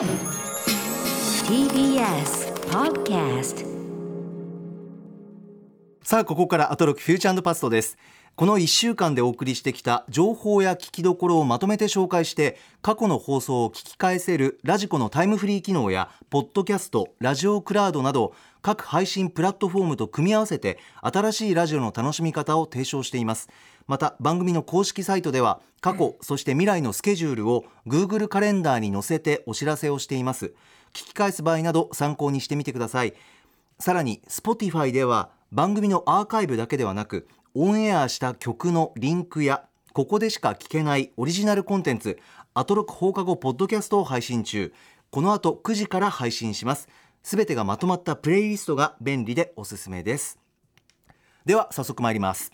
TBS Podcast さあここからアトロックフューチャーパストです。この1週間でお送りしてきた情報や聞きどころをまとめて紹介して過去の放送を聞き返せるラジコのタイムフリー機能やポッドキャストラジオクラウドなど各配信プラットフォームと組み合わせて新しいラジオの楽しみ方を提唱しています。また番組の公式サイトでは過去そして未来のスケジュールを Google カレンダーに載せてお知らせをしています。聞き返す場合など参考にしてみてください。さらに Spotify では番組のアーカイブだけではなくオンエアした曲のリンクやここでしか聞けないオリジナルコンテンツアトロック放課後ポッドキャストを配信中。この後9時から配信します。すべてがまとまったプレイリストが便利でおすすめです。では早速参ります。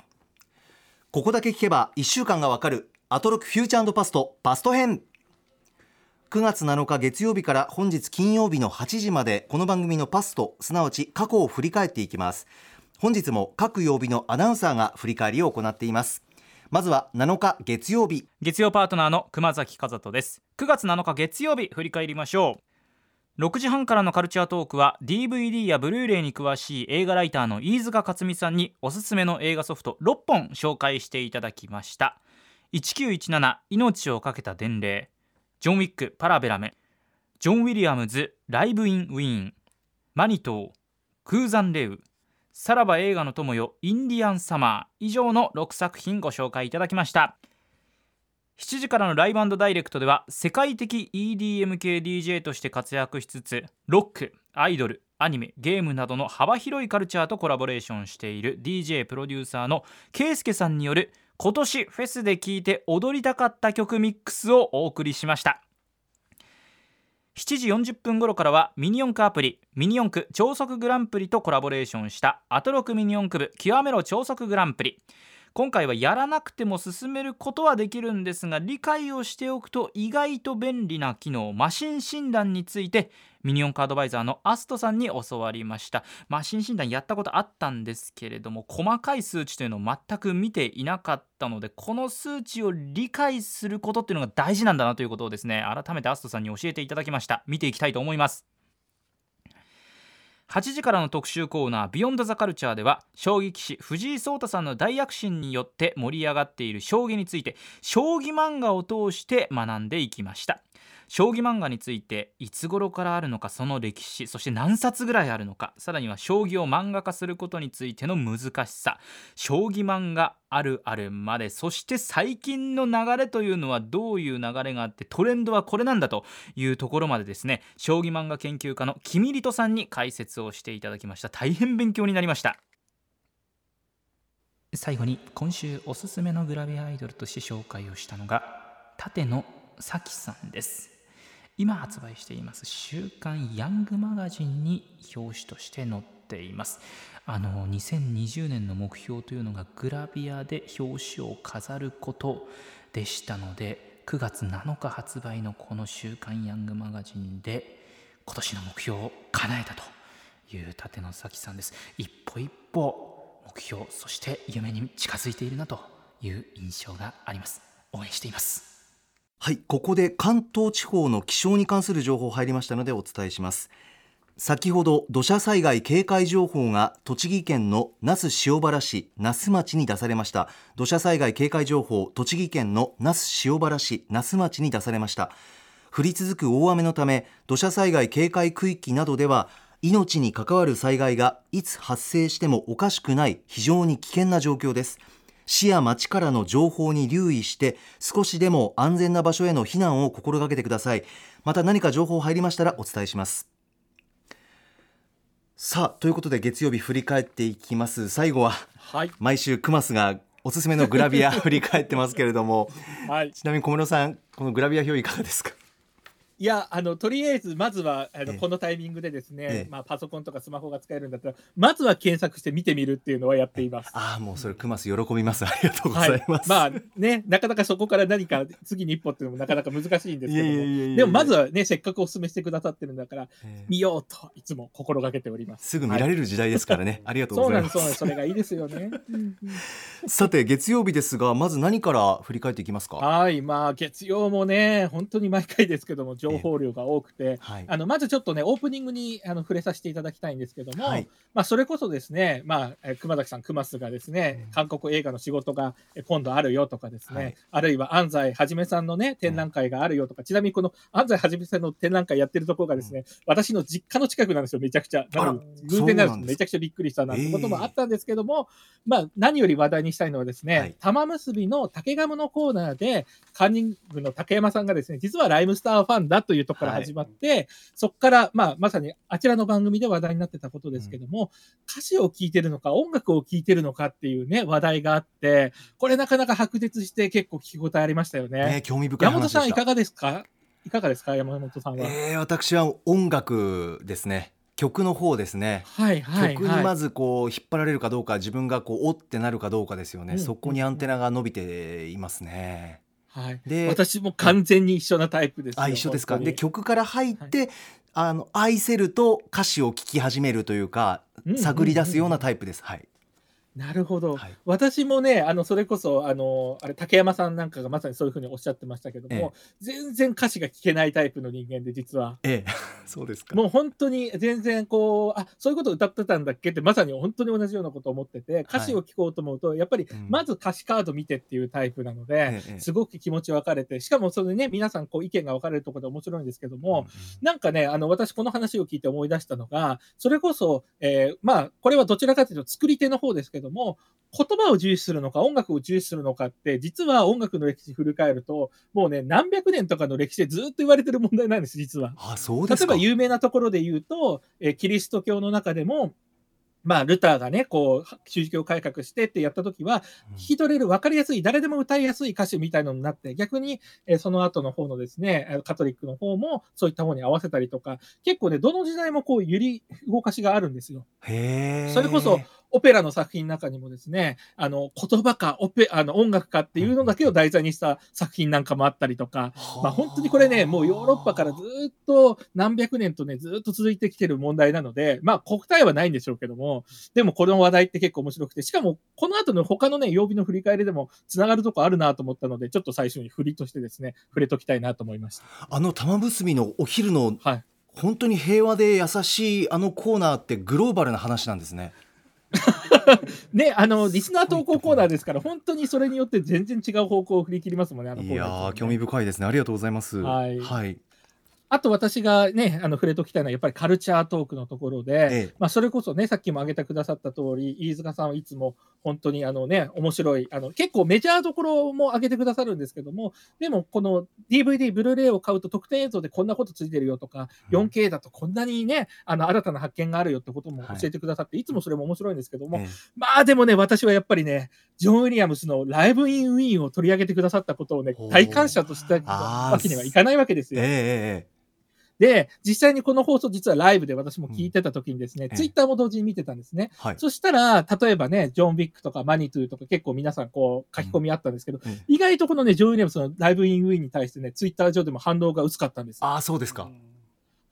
ここだけ聞けば1週間がわかるアトロックフューチャーパストパスト編。9月7日月曜日から本日金曜日の8時までこの番組のパストすなわち過去を振り返っていきます。本日も各曜日のアナウンサーが振り返りを行っています。まずは7日月曜日。月曜パートナーの熊崎和人です。9月7日月曜日振り返りましょう。6時半からのカルチャートークは DVD やブルーレイに詳しい映画ライターの飯塚克美さんにおすすめの映画ソフト6本紹介していただきました。1917命をかけた伝令。ジョン・ウィック・パラベラメジョン・ウィリアム。ズ・ライブ・イン・ウィーンマニトー空山レウさらば映画の友よインディアンサマー以上の6作品ご紹介いただきました。7時からのライブダイレクトでは世界的 EDM 系 DJ として活躍しつつロックアイドルアニメゲームなどの幅広いカルチャーとコラボレーションしている DJ プロデューサーのケイスケさんによる今年フェスで聴いて踊りたかった曲ミックスをお送りしました。7時40分頃からはミニ四駆アプリミニ四駆超速グランプリとコラボレーションしたアトロクミニ四駆部極めろ超速グランプリ。今回はやらなくても進めることはできるんですが理解をしておくと意外と便利な機能マシン診断についてミニオンカードバイザーのアストさんに教わりました。マシン診断やったことあったんですけれども細かい数値というのを全く見ていなかったのでこの数値を理解することっていうのが大事なんだなということをですね改めてアストさんに教えていただきました。見ていきたいと思います。8時からの特集コーナー「ビヨンドザカルチャーでは将棋棋士藤井聡太さんの大躍進によって盛り上がっている将棋について将棋漫画を通して学んでいきました。将棋漫画についていつ頃からあるのかその歴史そして何冊ぐらいあるのかさらには将棋を漫画化することについての難しさ将棋漫画あるあるまでそして最近の流れというのはどういう流れがあってトレンドはこれなんだというところまでですね将棋漫画研究家のキミリトさんに解説をしていただきました。大変勉強になりました。最後に今週おすすめのグラビアアイドルとして紹介をしたのが舘野咲さんです。今発売しています週刊ヤングマガジンに表紙として載っています。あの2020年の目標というのがグラビアで表紙を飾ることでしたので9月7日発売のこの週刊ヤングマガジンで今年の目標を叶えたという立野咲さんです。一歩一歩目標そして夢に近づいているなという印象があります。応援しています。はいここで関東地方の気象に関する情報入りましたのでお伝えします。先ほど土砂災害警戒情報が栃木県の那須塩原市那須町に出されました。土砂災害警戒情報栃木県の那須塩原市那須町に出されました。降り続く大雨のため土砂災害警戒区域などでは命に関わる災害がいつ発生してもおかしくない非常に危険な状況です。市や町からの情報に留意して少しでも安全な場所への避難を心がけてください。また何か情報入りましたらお伝えします。さあということで月曜日振り返っていきます。最後は、はい、毎週クマスがおすすめのグラビア 振り返ってますけれども、はい、ちなみに小室さんこのグラビア表いかがですか？いや、あの、とりあえず、まずは、あの、このタイミングでですね、ええ、まあ、パソコンとかスマホが使えるんだったら、まずは検索して見てみるっていうのはやっています。ああ、もうそれ、クマス喜びます。ありがとうございます。はい、まあ、ね、なかなかそこから何か次に一歩っていうのもなかなか難しいんですけども、でも、まずはね、せっかくお勧めしてくださってるんだから、え、見ようといつも心がけております。すぐ見られる時代ですからね。はい、ありがとうございます。そうなんです、そうなんです。それがいいですよね。さて、月曜日ですが、まず何から振り返っていきますか？はい、まあ、月曜もね、本当に毎回ですけども、情報量が多くて、はい。あのまずちょっとね、オープニングにあの触れさせていただきたいんですけども、はい。まあ、それこそですね、まあ、えー熊崎さん、熊須がですね、韓国映画の仕事がえー今度あるよとかですね、はい。あるいは安西はじめさんのね、展覧会があるよとか、ちなみにこの安西はじめさんの展覧会やってるところがですね、私の実家の近くなんですよ、めちゃくちゃ。あらなので偶然なんです。めちゃくちゃびっくりしたなんてこともあったんですけども、まあ、何より話題にしたいのはですね、はい。玉結びの竹ガムのコーナーで、カンニングの竹山さんがですね、実はライムスターファンだというところから始まって、そこから、まあ、まさにあちらの番組で話題になってたことですけども、歌詞を聴いてるのか、音楽を聴いてるのかっていうね、話題があって、これなかなか白熱して結構聞き応えありましたよね。ね興味深い山本さんいかがですか？いかがですか？山本さんは。えー私は音楽ですね。曲の方ですね。はいはい曲にはい。まずこう引っ張られるかどうか自分がこうおってなるかどうかですよね、うん。そこにアンテナが伸びていますね、はい、で私も完全に一緒なタイプですよ。あ一緒ですか。で曲から入って、あの愛せると歌詞を聴き始めるというかうん。探り出すようなタイプです、はいなるほど、はい。私もね、あのそれこそあのあれ竹山さんなんかがまさにそういうふうにおっしゃってましたけども、全然歌詞が聞けないタイプの人間で、実は。ええ そうですか。もう本当に全然こう、あそういうこと歌ってたんだっけって、まさに本当に同じようなことを思ってて、歌詞を聞こうと思うと、やっぱりうん。まず歌詞カード見てっていうタイプなので、ええええ。すごく気持ち分かれて、しかもそれでね、皆さんこう意見が分かれるところで面白いんですけども、うんなんかね、あの、私この話を聞いて思い出したのが、それこそ、えーまあ、これはどちらかというと作り手の方ですけども、言葉を重視するのか、音楽を重視するのかって、実は音楽の歴史振り返ると、もうね、何百年とかの歴史でずっと言われてる問題なんです、実は。あそうですか例えば有名なところで言うと、えーキリスト教の中でも、まあ、ルターがね、こう、宗教改革してってやった時は、うん聞き取れる、分かりやすい、誰でも歌いやすい歌詞みたいなのになって、逆に、えーその後の方のですね、えーカトリックの方もそういった方に合わせたりとか、結構ね、どの時代もこう、揺り動かしがあるんですよ。へえそれこそ、オペラの作品の中にもですね、あの、言葉か、オペ、あの、音楽かっていうのだけを題材にした作品なんかもあったりとか、まあ本当にこれね、もうヨーロッパからずっと何百年とね、ずっと続いてきてる問題なので、まあ答えはないんでしょうけども、でもこの話題って結構面白くて、しかもこの後の他のね、曜日の振り返りでも繋がるとこあるなと思ったので、ちょっと最初に振りとしてですね、触れときたいなと思いました。あの玉結びのお昼のはい。本当に平和で優しいあのコーナーってグローバルな話なんですねね、あの、リスナー投稿コーナーですから、本当にそれによって全然違う方向を振り切りますもんね、あのコーナー。いや興味深いですね。ありがとうございます。はい。はい、あと私がね、あの触れときたいのはやっぱりカルチャートークのところで、ええ。まあそれこそね、さっきも挙げてくださった通り、飯塚さんはいつも本当にあのね、面白い、あの結構メジャーどころも挙げてくださるんですけども、でもこの DVD、ブルーレイを買うと特典映像でこんなことついてるよとか、うん。4K だとこんなにね、あの新たな発見があるよってことも教えてくださって、い、つもそれも面白いんですけども、ええ。まあでもね、私はやっぱりね、ジョン・ウィリアムスのライブ・イン・ウィーンを取り上げてくださったことをねほう、大感謝としたわけにはいかないわけですよ。ええええで、実際にこの放送、実はライブで私も聞いてた時にですね、ええツイッターも同時に見てたんですね。はい。そしたら、例えばね、ジョン・ビックとかマニトゥとか結構皆さんこう書き込みあったんですけど、うん。意外とこのね、ジョン・ウィリアムスのライブ・イン・ウィーンに対してね、ツイッター上でも反応が薄かったんですよ。ああそうですか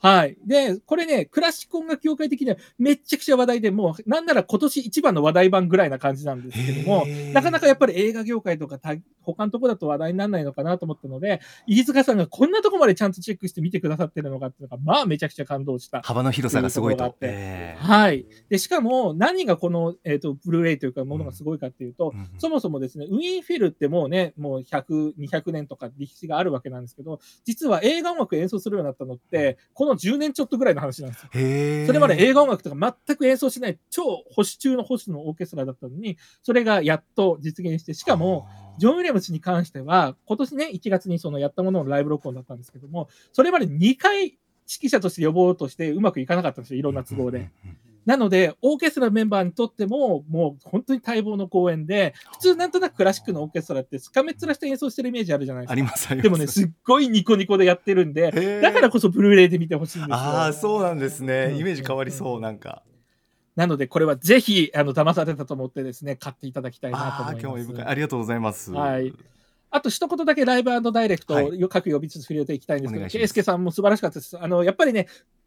はい。で、これね、クラシック音楽協会的にはめっちゃくちゃ話題で、もう、なんなら今年一番の話題版ぐらいな感じなんですけども、なかなかやっぱり映画業界とか他他のとこだと話題にならないのかなと思ったので、飯塚さんがこんなとこまでちゃんとチェックして見てくださってるのかっていうのが、まあめちゃくちゃ感動した。幅の広さがすごいとはい。で、しかも何がこの、えっ、と、ブルーレイというかものがすごいかっていうと、うんうんそもそもですね、ウィーンフィルってもうね、もう100、200年とか歴史があるわけなんですけど、実は映画音楽演奏するようになったのって、この10年ちょっとぐらいの話なんですよ。それまで映画音楽とか全く演奏しない超保守中の保守のオーケストラだったのに、それがやっと実現して、しかも、ジョン・ウィリアムスに関しては、今年ね、1月にそのやったもののライブ録音だったんですけども、それまで2回指揮者として呼ぼうとしてうまくいかなかったんですよ、いろんな都合で。なので、オーケストラメンバーにとっても、もう本当に待望の公演で、普通なんとなくクラシックのオーケストラってスカメっ面して演奏してるイメージあるじゃないですか。ありますあります。でもね、すっごいニコニコでやってるんで、だからこそブルーレイで見てほしいんですよ。ああそうなんですね。うんイメージ変わりそうなんか。なので、これはぜひ、あの、騙されたと思ってですね、買っていただきたいなとああ思います。興味深い。ありがとうございます。はい。あと一言だけライブダイレクトをはい。各曜日ずつ触れていきたいんですけど、お願いします。ケイスケさんも素晴らしかったです。あの、やっぱりね、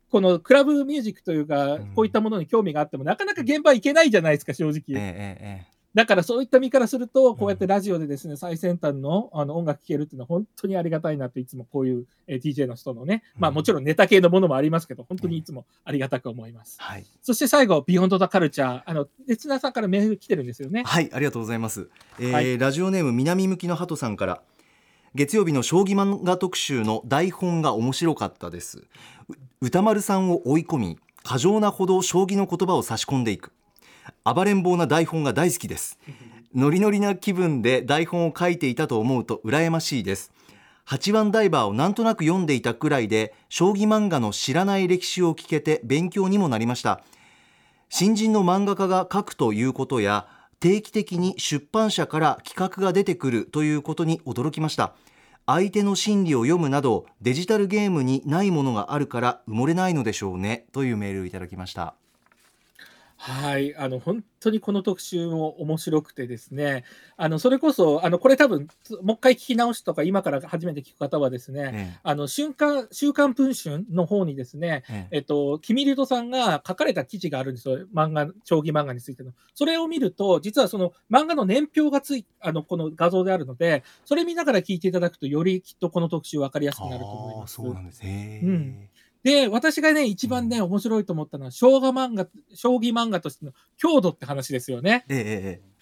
このクラブミュージックというか、うんこういったものに興味があっても、なかなか現場行けないじゃないですか、正直。だからそういった身からすると、こうやってラジオでですね、最先端のあの音楽聴けるっていうのは本当にありがたいなって、いつもこういう、えー DJ の人のね、まあうんもちろんネタ系のものもありますけど、本当にいつもありがたく思います。はい、そして最後、ビヨンド・ザ・カルチャー。あの、リスナーさんからメール来てるんですよね。はい、ありがとうございます。えーはいラジオネーム南向きの鳩さんから。月曜日の将棋漫画特集の台本が面白かったです。歌丸さんを追い込み、過剰なほど将棋の言葉を差し込んでいく。暴れん坊な台本が大好きです。ノリノリな気分で台本を書いていたと思うと羨ましいです。八番ダイバーをなんとなく読んでいたくらいで、将棋漫画の知らない歴史を聞けて勉強にもなりました。新人の漫画家が書くということや定期的に出版社から企画が出てくるということに驚きました相手の心理を読むなどデジタルゲームにないものがあるから埋もれないのでしょうねというメールをいただきました。はい、あの本当にこの特集も面白くてですね、あのそれこそ、あのこれ多分つもう一回聞き直しとか、今から初めて聞く方はですね、えあの瞬間週刊文春の方にですね、ええ。えっと、キミリュさんが書かれた記事があるんですよ、漫画、将棋漫画についての。それを見ると、実はその漫画の年表がついあのこの画像であるので、それ見ながら聞いていただくと、よりきっとこの特集分かりやすくなると思います。そうなんです。ね、うんで、私がね、一番ね、うん。面白いと思ったのは、将棋漫画、将棋漫画としての強度って話ですよね。ええええ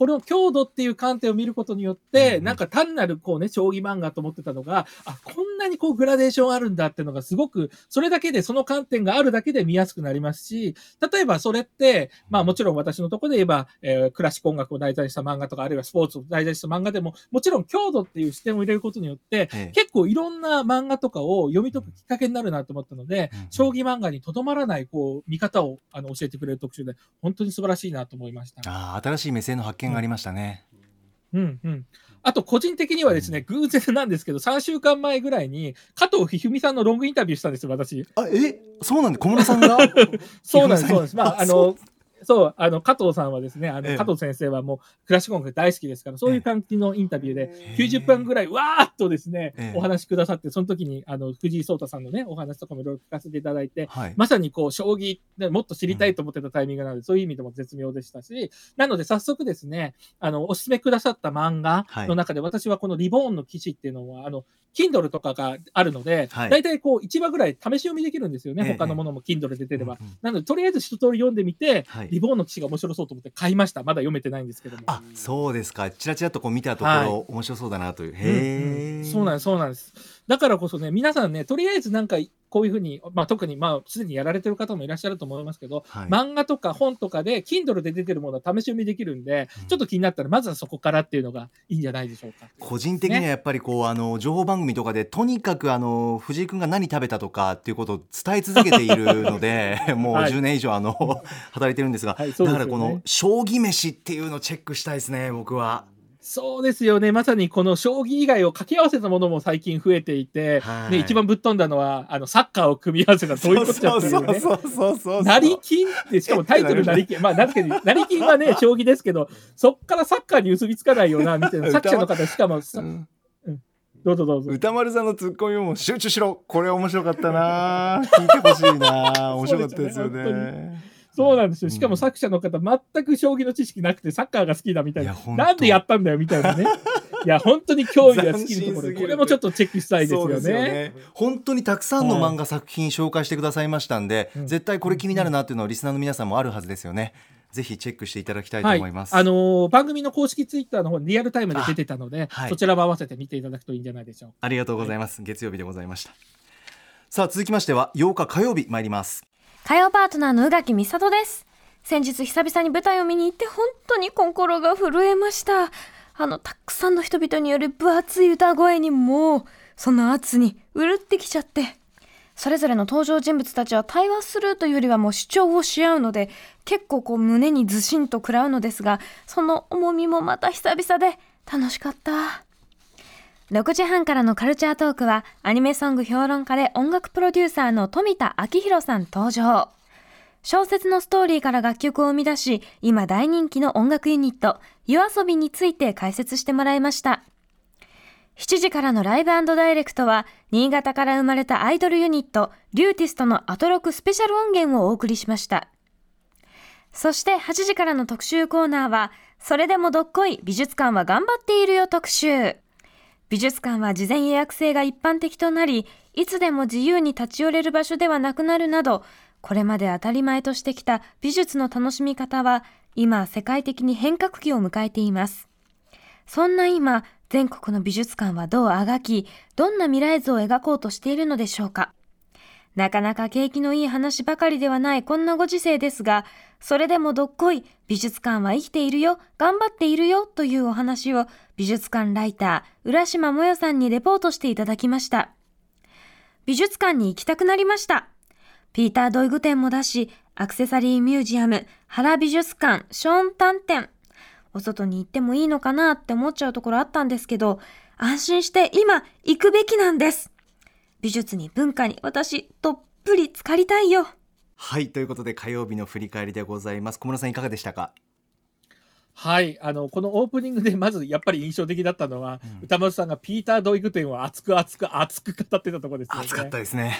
この強度っていう観点を見ることによって、うんなんか単なるこうね、将棋漫画と思ってたのが、あ、こんなにこうグラデーションあるんだっていうのがすごく、それだけで、その観点があるだけで見やすくなりますし、例えばそれって、まあもちろん私のところで言えば、えークラシック音楽を題材にした漫画とか、あるいはスポーツを題材にした漫画でも、もちろん強度っていう視点を入れることによって、ええ。結構いろんな漫画とかを読み解くきっかけになるなと思ったので、うん。将棋漫画にとどまらないこう見方をあの教えてくれる特集で、本当に素晴らしいなと思いました。ああ新しい目線の発見がありましたね、うん。うん。あと、個人的にはですね、偶然なんですけど、3週間前ぐらいに、加藤一二三さんのロングインタビューしたんですよ、私。あえ？そうなんで小室さんが？そうなんです、そうなんです。まあ、あの、そう、あの、加藤さんはですね、あの、ええ。加藤先生はもう、クラシック音楽大好きですから、そういう感じのインタビューで、ええ90分ぐらい、わーっとですね、ええ。お話しくださって、その時に、あの、藤井聡太さんのね、お話とかもいろいろ聞かせていただいて、はい、まさにこう、将棋、ね、もっと知りたいと思ってたタイミングなので、そういう意味でも絶妙でしたし、なので早速ですね、あの、おすすめくださった漫画の中で、私はこのリボーンの記事っていうのは、あの、Kindle とかがあるので、はい。大体こう、1話ぐらい試し読みできるんですよね。ええ。他のものも Kindle で出れば。なので、とりあえず一通り読んでみて、はいリボーンの記事が面白そうと思って買いました。まだ読めてないんですけども。あそうですかちらちらとこう見たところ、はい面白そうだなといううんへえ、うんそうなんです、そうなんです。だからこそね、皆さんね、とりあえずなんか、こういうふうに、まあ特に、まあ、すでにやられてる方もいらっしゃると思いますけど、はい。漫画とか本とかで、Kindle で出てるものは試し読みできるんで、うん。ちょっと気になったら、まずはそこからっていうのがいいんじゃないでしょうか。個人的にはやっぱりこう、あの情報番組とかでとにかくあの藤井君が何食べたとかっていうことを伝え続けているので もうはい。10年以上あの 働いてるんですが、はいね。だからこの将棋飯っていうのをチェックしたいですね僕は。そうですよね。まさにこの将棋以外を掛け合わせたものも最近増えていて、はいね、一番ぶっ飛んだのは、あの、サッカーを組み合わせたどういうことだっていうね。そうそうそうそう成金って、しかもタイトル成金。まあ、確かに、成金はね、将棋ですけど、そっからサッカーに結びつかないよな、みたいな。作者の方、しかも、さうんどうぞどうぞ。歌丸さんのツッコミも集中しろこれ面白かったな聞いてほしいな面白かったですよね。そうなんですよ。うんしかも作者の方、全く将棋の知識なくて、サッカーが好きだみたいな。いなんでやったんだよ、みたいなね。いや、本当に興味が尽きるところで、これもちょっとチェックしたいですよそうですよね。ね本当にたくさんの漫画作品紹介してくださいましたんで、うん絶対これ気になるなっていうのはリスナーの皆さんもあるはずですよね。ぜひチェックしていただきたいとはい、思います。あのー番組の公式ツイッターの方にリアルタイムで出てたので、あはいそちらも合わせて見ていただくといいんじゃないでしょうか。ありがとうございます。月曜日でございました。さあ続きましては8日火曜日参ります。火曜パートナーの宇垣美里です。先日久々に舞台を見に行って本当に心が震えました。あのたくさんの人々による分厚い歌声にもうその圧にうるってきちゃって。それぞれの登場人物たちは対話するというよりはもう主張をし合うので結構こう胸にずしんと食らうのですがその重みもまた久々で楽しかった。6時半からのカルチャートークはアニメソング評論家で音楽プロデューサーの富田明宏さん登場。小説のストーリーから楽曲を生み出し、今大人気の音楽ユニット、夜遊びについて解説してもらいました。7時からのライブダイレクトは、新潟から生まれたアイドルユニット、リューティストのアトロクスペシャル音源をお送りしました。そして8時からの特集コーナーは、それでもどっこい美術館は頑張っているよ特集。美術館は事前予約制が一般的となり、いつでも自由に立ち寄れる場所ではなくなるなど、これまで当たり前としてきた美術の楽しみ方は、今世界的に変革期を迎えています。そんな今、全国の美術館はどうあがき、どんな未来図を描こうとしているのでしょうか。なかなか景気のいい話ばかりではないこんなご時世ですが、それでもどっこい美術館は生きているよ、頑張っているよというお話を美術館ライター、浦島もよさんにレポートしていただきました。美術館に行きたくなりました。ピーター・ドイグ展もだし、アクセサリーミュージアム、原美術館、ショーンタン展。お外に行ってもいいのかなって思っちゃうところあったんですけど、安心して今行くべきなんです。美術に文化に私、どっぷり浸かりたいよ。はいということで火曜日の振り返りでございます小室さんいかがでしたか？はい、あのこのオープニングでまずやっぱり印象的だったのは、歌丸さんがピーター・ドイグ展を熱く熱く熱く語ってたところですよね。暑かったですね。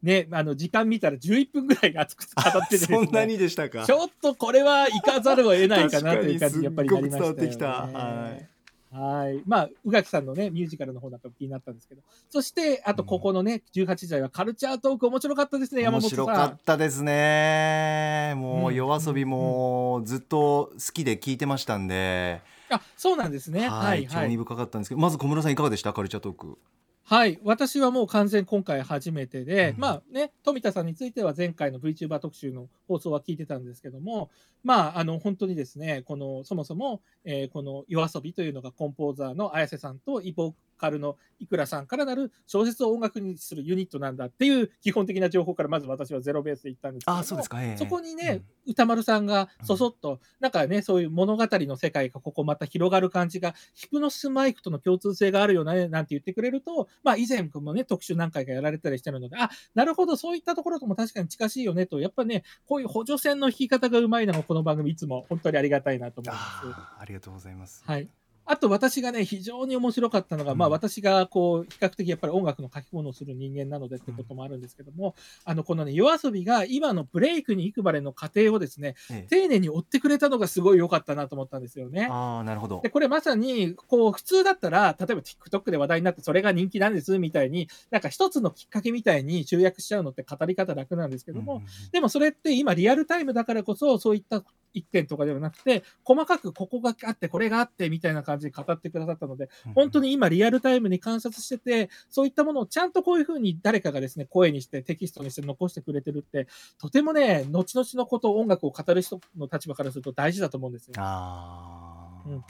ね、あの時間見たら11分ぐらい熱く語っててね。そんなにでしたか。ちょっとこれは行かざるを得ないかなという感じにやっぱりなりましたよ、ね。伝わってきた。はいはい。まあ、宇垣さんのね、ミュージカルの方なんか気になったんですけど。そして、あとここのね、18時台はカルチャートーク面白かったですね、山面本さん。白かったですねもううん夜遊びもずっと好きで聞いてましたんで、あ、そうなんですね。はい。興味深かったんですけどまず小室さんいかがでした？カルチャートークはい。私はもう完全今回初めてで、うんまあね、富田さんについては前回の VTuber 特集の放送は聞いてたんですけども、まあ、あの、本当にですね、この、そもそも、えーこの夜遊びというのがコンポーザーの綾瀬さんとイボーカルのいくらさんからなる小説を音楽にするユニットなんだっていう基本的な情報からまず私はゼロベースで行ったんですけどもあそうですか、ええそこにね、歌丸さんがそそっと、なんかね、そういう物語の世界がここまた広がる感じが、ヒプノシスマイクとの共通性があるよね、なんて言ってくれると、まあ以前もね、特集何回かやられたりしてるので、あ、なるほど、そういったところとも確かに近しいよねと、やっぱね、こういう補助線の引き方がうまいのがこの番組いつも本当にありがたいなと思います。ありがとうございます、はい。あと私がね、非常に面白かったのが、うん。まあ私がこう、比較的やっぱり音楽の書き物をする人間なのでってこともあるんですけども、あの、このね、夜遊びが今のブレイクに行くまでの過程をですね、ええ。丁寧に追ってくれたのがすごい良かったなと思ったんですよね。ああなるほど。で、これまさに、こう、普通だったら、例えば TikTok で話題になってそれが人気なんですみたいに、なんか一つのきっかけみたいに集約しちゃうのって語り方楽なんですけども、うんうんうん。でもそれって今リアルタイムだからこそ、そういった一点とかではなくて、細かくここがあって、これがあって、みたいな感じで語ってくださったので、本当に今リアルタイムに観察してて、そういったものをちゃんとこういうふうに誰かがですね、声にしてテキストにして残してくれてるって、とてもね、後々のことを音楽を語る人の立場からすると大事だと思うんですよ。あうん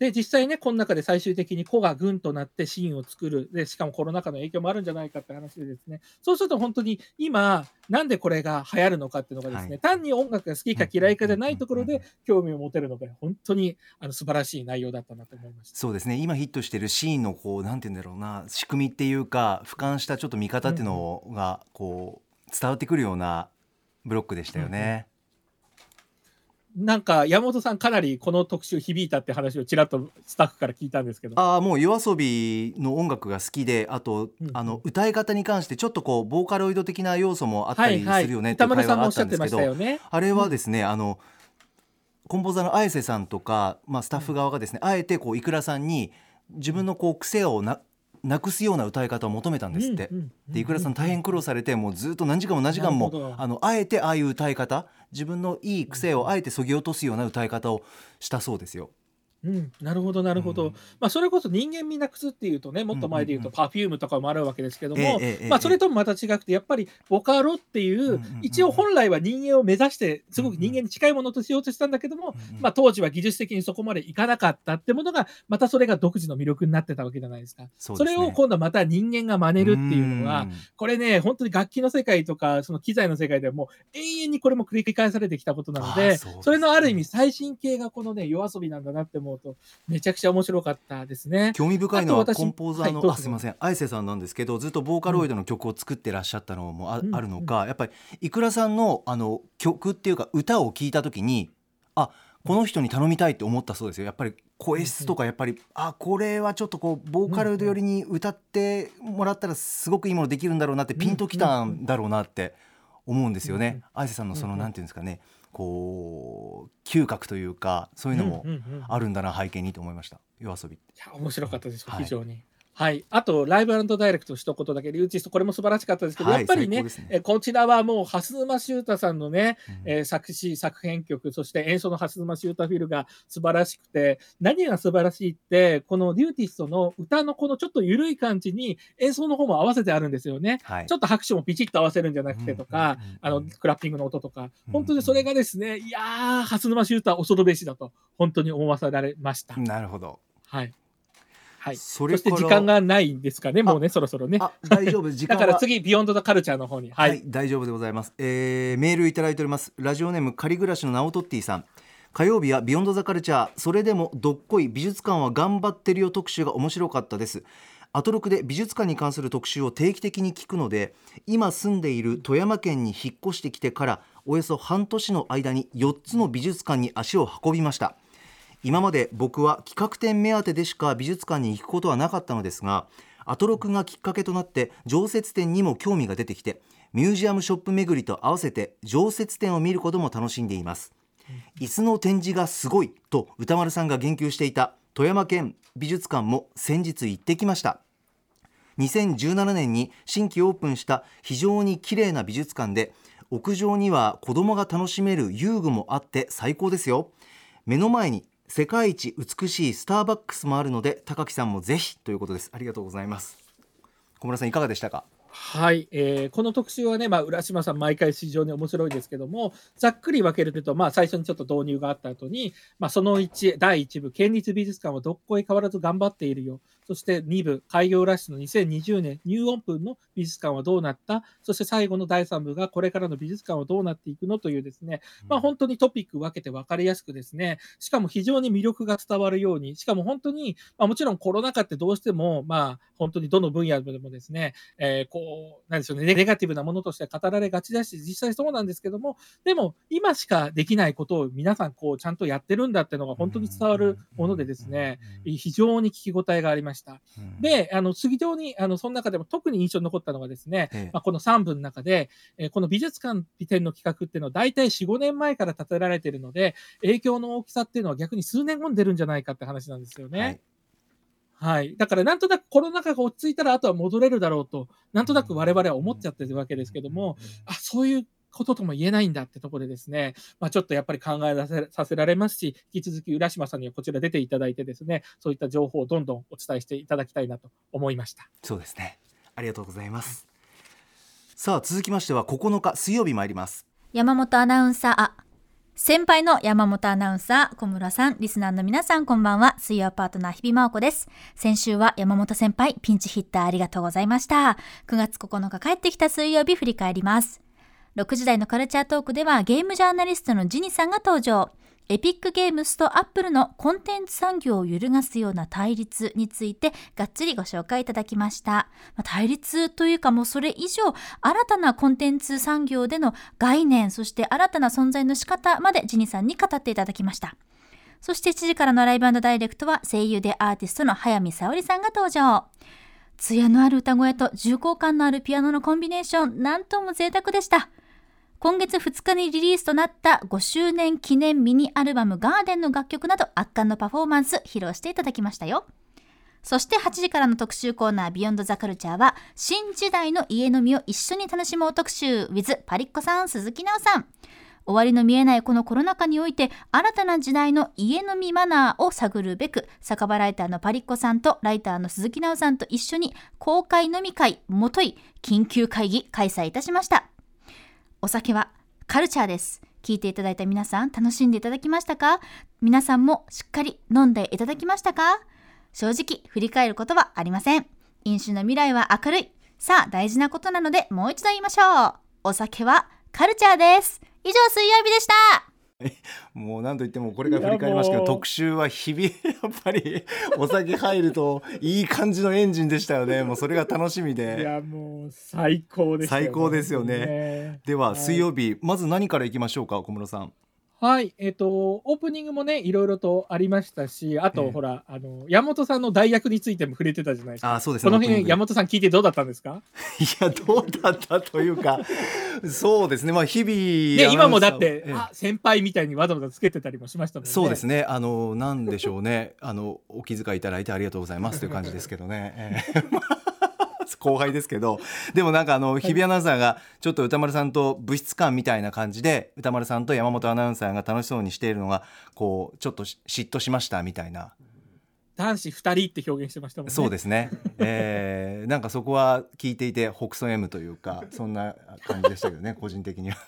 で、実際ね、この中で最終的に子が軍となってシーンを作る。で、しかもコロナ禍の影響もあるんじゃないかって話でですね。そうすると本当に今、なんでこれが流行るのかっていうのがですね、はい単に音楽が好きか嫌いかじゃないところでうんうんうん興味を持てるので、本当にあの素晴らしい内容だったなと思いました。そうですね今ヒットしてるシーンのこうなんて言うんだろうな仕組みっていうか俯瞰したちょっと見方っていうのがこう伝わってくるようなブロックでしたよね。なんか、山本さんかなりこの特集響いたって話をちらっとスタッフから聞いたんですけど。ああもう夜遊びの音楽が好きであと、うんうんあの歌い方に関してちょっとこうボーカロイド的な要素もあったり。するよねって話があったんですけど。あれはですね、あのコンポーザーの綾瀬さんとか、まあ、スタッフ側がですね、あえてこういくらさんに自分のこう癖をななくすような歌い方を求めたんですって。うんうんでいくらさん大変苦労されてもうずっと何時間も何時間もあのあえてああいう歌い方自分のいい癖をあえてそぎ落とすような歌い方をしたそうですよ。うん、なるほど、なるほど。うん。まあ、それこそ人間味なくすっていうとね、もっと前で言うと、うんパフュームとかもあるわけですけども、まあ、それともまた違くて、やっぱり、ボカロっていう、一応本来は人間を目指して、すごく人間に近いものとしようとしたんだけども、うんうんまあ、当時は技術的にそこまでいかなかったってものが、またそれが独自の魅力になってたわけじゃないですか。そね。れを今度はまた人間が真似るっていうのは、んこれね、本当に楽器の世界とか、その機材の世界ではもう永遠にこれも繰り返されてきたことなので、そうですね。それのある意味最新形がこのね、夜遊びなんだなって思うと、めちゃくちゃ面白かったですね。興味深いのはコンポーザーの、はいすみません。綾瀬さんなんですけどずっとボーカロイドの曲を作ってらっしゃったのもあ,、うんあるのかやっぱりいくらさんのあの曲っていうか歌を聴いた時にあこの人に頼みたいって思ったそうですよ。やっぱり声質とかやっぱり、あこれはちょっとこうボーカロイド寄りに歌ってもらったらすごくいいものできるんだろうなってピンときたんだろうなって思うんですようんうんね。綾瀬さんのそのうんうんなんていうんですかねこう嗅覚というかそういうのもあるんだな背景にと思いました夜遊び。いや面白かったです、はい非常に。はい、あと、ライブダイレクト一言だけ、リューチスト、これも素晴らしかったですけど、はいやっぱりねねえこちらはもう、蓮沼修太さんのね、うんえー作詞、作編曲、そして演奏の蓮沼修太フィルが素晴らしくて、何が素晴らしいって、このリューティストの歌のこのちょっと緩い感じに演奏の方も合わせてあるんですよね。はいちょっと拍手もピチッと合わせるんじゃなくてとか、うんうんうんあの、クラッピングの音とか、うん本当にそれがですね、いやー、蓮沼修太恐るべしだと、本当に思わされました。なるほど。はい。はい。そそれして時間がないんですかね、もうね、そろそろね。あ大丈夫 時間だはから次、ビヨンド・ザ・カルチャーの方に。は。はいい、大丈夫でございます、えーメールいただいておりますラジオネーム仮暮らしのナオトッティさん火曜日はビヨンドザカルチャーそれでもどっこい美術館は頑張ってるよ特集が面白かったですアトロクで美術館に関する特集を定期的に聞くので今住んでいる富山県に引っ越してきてからおよそ半年の間に4つの美術館に足を運びました今まで僕は企画展目当てでしか美術館に行くことはなかったのですがアトロクがきっかけとなって常設展にも興味が出てきてミュージアムショップ巡りと合わせて常設展を見ることも楽しんでいます。椅子の展示がすごいと歌丸さんが言及していた富山県美術館も先日行ってきました。2017年に新規オープンした非常に綺麗な美術館で屋上には子供が楽しめる遊具もあって最高ですよ。目の前に世界一美しいスターバックスもあるので高木さんもぜひということです。ありがとうございます。小村さんいかがでしたか？はい、えーこの特集はね、まあ、浦島さん、毎回非常に面白いですけども、ざっくり分けると、まあ、最初にちょっと導入があった後に、まあ、その1、第1部、県立美術館はどっこい変わらず頑張っているよ。そして2部、開業ラッシュの2020年、ニューオープンの美術館はどうなった？そして最後の第3部が、これからの美術館はどうなっていくのというですね、まあ、本当にトピック分けて分かりやすくですね、しかも非常に魅力が伝わるように、しかも本当に、まあ、もちろんコロナ禍ってどうしても、まあ、本当にどの分野でもですね、えーこう、なんでしょうね、ネガティブなものとして語られがちだし、実際そうなんですけども、でも、今しかできないことを皆さん、こう、ちゃんとやってるんだっていうのが本当に伝わるものでですね、非常に聞き応えがありました。で、あの、非常に、あの、その中でも特に印象に残ったのがですね、ええ。まあ、この3部の中で、えーこの美術館展の企画っていうのは大体4、5年前から立てられているので、影響の大きさっていうのは逆に数年後に出るんじゃないかって話なんですよね。はい。はい。だからなんとなくコロナ禍が落ち着いたらあとは戻れるだろうと、なんとなく我々は思っちゃってるわけですけども、あ、そういうこととも言えないんだってところでですね、まあ、ちょっとやっぱり考えさせさせられますし、引き続き浦島さんにはこちら出ていただいてですね、そういった情報をどんどんお伝えしていただきたいなと思いました。そうですねありがとうございますさあ続きましては9日水曜日参ります山本アナウンサー、あ、先輩の山本アナウンサー、小室さん、リスナーの皆さん、こんばんは。水曜パートナー、日比真央子です。先週は山本先輩、ピンチヒッターありがとうございました。9月9日帰ってきた水曜日、振り返ります。6時台のカルチャートークでは、ゲームジャーナリストのジニさんが登場。エピックゲームスとアップルのコンテンツ産業を揺るがすような対立についてがっつりご紹介いただきました。ま対立というかもうそれ以上新たなコンテンツ産業での概念そして新たな存在の仕方までジニさんに語っていただきました。そして7時からのライブダイレクトは声優でアーティストの早見沙織さんが登場。艶のある歌声と重厚感のあるピアノのコンビネーション、なんとも贅沢でした。今月2日にリリースとなった5周年記念ミニアルバムガーデンの楽曲など圧巻のパフォーマンス披露していただきましたよ。そして8時からの特集コーナービヨンドザカルチャーは新時代の家飲みを一緒に楽しもう特集 with パリッコさん鈴木奈さん。終わりの見えないこのコロナ禍において新たな時代の家飲みマナーを探るべく酒場ライターのパリッコさんとライターの鈴木奈さんと一緒に公開飲み会もとい緊急会議開催いたしました。お酒はカルチャーです。聞いていただいた皆さん、楽しんでいただきましたか？皆さんもしっかり飲んでいただきましたか？正直、振り返ることはありません。飲酒の未来は明るい。さあ、大事なことなので、もう一度言いましょう。お酒はカルチャーです。以上、水曜日でした。もう何と言ってもこれから振り返りますけど特集は日々やっぱり お酒入るといい感じのエンジンでしたよね。もうそれが楽しみいでや、もう最高ですよね。最高ですよね。ねでははい。水曜日まず何からいきましょうか小室さんはい、えっ、と、オープニングもね、いろいろとありましたし、あと、ええ。ほら、あの、山本さんの代役についても触れてたじゃないですか。あそうですね。この辺、山本さん聞いてどうだったんですか？いやどうだったというか そうですね。まあ日々で、今もだって、ええ。あ、先輩みたいにわざわざつけてたりもしましたもんね。そうですね。あのなんでしょうね。あのお気遣いいただいてありがとうございますという感じですけどね、ええ後輩ですけどでもなんかあの日比アナウンサーがちょっと歌丸さんと物質感みたいな感じで歌丸さんと山本アナウンサーが楽しそうにしているのがこうちょっとし嫉妬しましたみたいな男子二人って表現してましたもんね。そうですね、えー、なんかそこは聞いていて北総 M というかそんな感じでしたけどね 個人的には。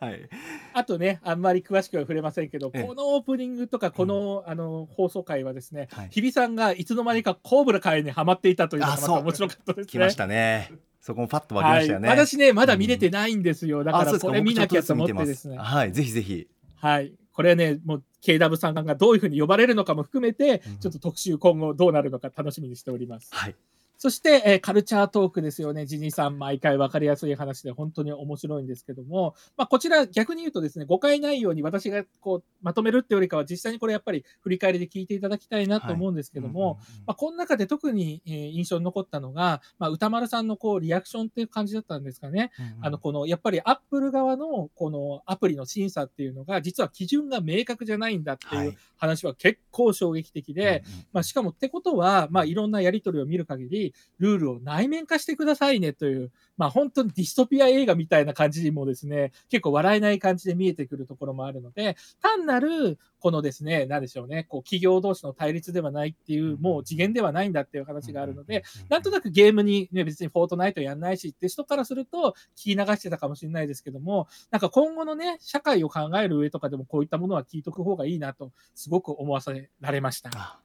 はい、あとね、あんまり詳しくは触れませんけど、ええこのオープニングとか、この,、あの放送回はですね、はい日比さんがいつの間にかコーブラ会にはまっていたというのがまた面白かったですね。来ましたね。そこもパッと分けまはい、したよね。私ね、まだ見れてないんですよ。だから、あそうですかこれ見なきゃと思ってですね。はい、ぜひぜひ。はい。これね、もう KW さんがどういうふうに呼ばれるのかも含めて、うんちょっと特集今後どうなるのか楽しみにしております。はい。そして、えーカルチャートークですよね。ジニーさん、毎回分かりやすい話で本当に面白いんですけども、まあ、こちら逆に言うとですね、誤解ないように私がこうまとめるってよりかは、実際にこれやっぱり振り返りで聞いていただきたいなと思うんですけども、まあ、この中で特に、えー印象に残ったのが、まあ、歌丸さんのこうリアクションっていう感じだったんですかね。あの、この、やっぱりアップル側のこのアプリの審査っていうのが、実は基準が明確じゃないんだってはい。いう話は結構衝撃的で、まあ、しかもってことは、まあ、いろんなやり取りを見る限り、ルールを内面化してくださいねという、まあ、本当にディストピア映画みたいな感じにもですね、結構笑えない感じで見えてくるところもあるので、単なる、このですね、なんでしょうね、こう、企業同士の対立ではないっていう、もう次元ではないんだっていう話があるので、なんとなくゲームに、ね、別にフォートナイトやんないしって人からすると聞き流してたかもしれないですけども、なんか今後のね、社会を考える上とかでもこういったものは聞いとく方がいいなと、すごく思わせられました。あ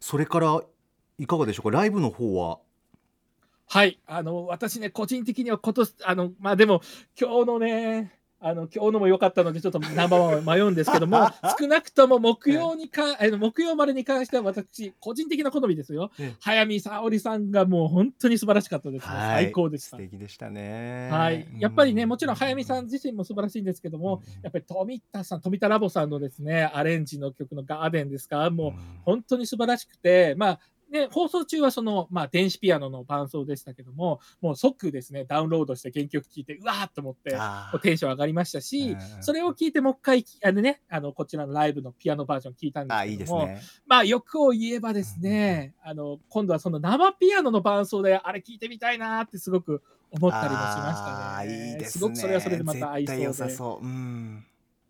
それからいかがでしょうか？ライブの方は。はい。あの、私ね、個人的には今年、あの、まあでも、今日のね、あの、今日のも良かったので、ちょっとナンバーワン迷うんですけども、少なくとも木曜にか、あの木曜までに関しては私、個人的な好みですよ。ええ。早見沙織さんがもう本当に素晴らしかったです最高でした。素。敵でしたね。はい。やっぱりね、もちろん早見さんう自身も素晴らしいんですけども、うん。やっぱり富田さん、富田ラボさんのですね、アレンジの曲のガーデンですか、もう本当に素晴らしくて、まあ、ね、放送中はその、まあ、電子ピアノの伴奏でしたけども、もう即ですね、ダウンロードして原曲聴いて、うわーっと思って、テンション上がりましたし、うんそれを聞いてもう一回、あのね、あの、こちらのライブのピアノバージョン聞いたんですあいいけども、ですね。まあ、欲を言えばですね、あの、今度はその生ピアノの伴奏で、あれ聞いてみたいなーってすごく思ったりもしましたあね。ーいいですね。ごくそれはそれでまた合いそうで。絶対良さそう。うん。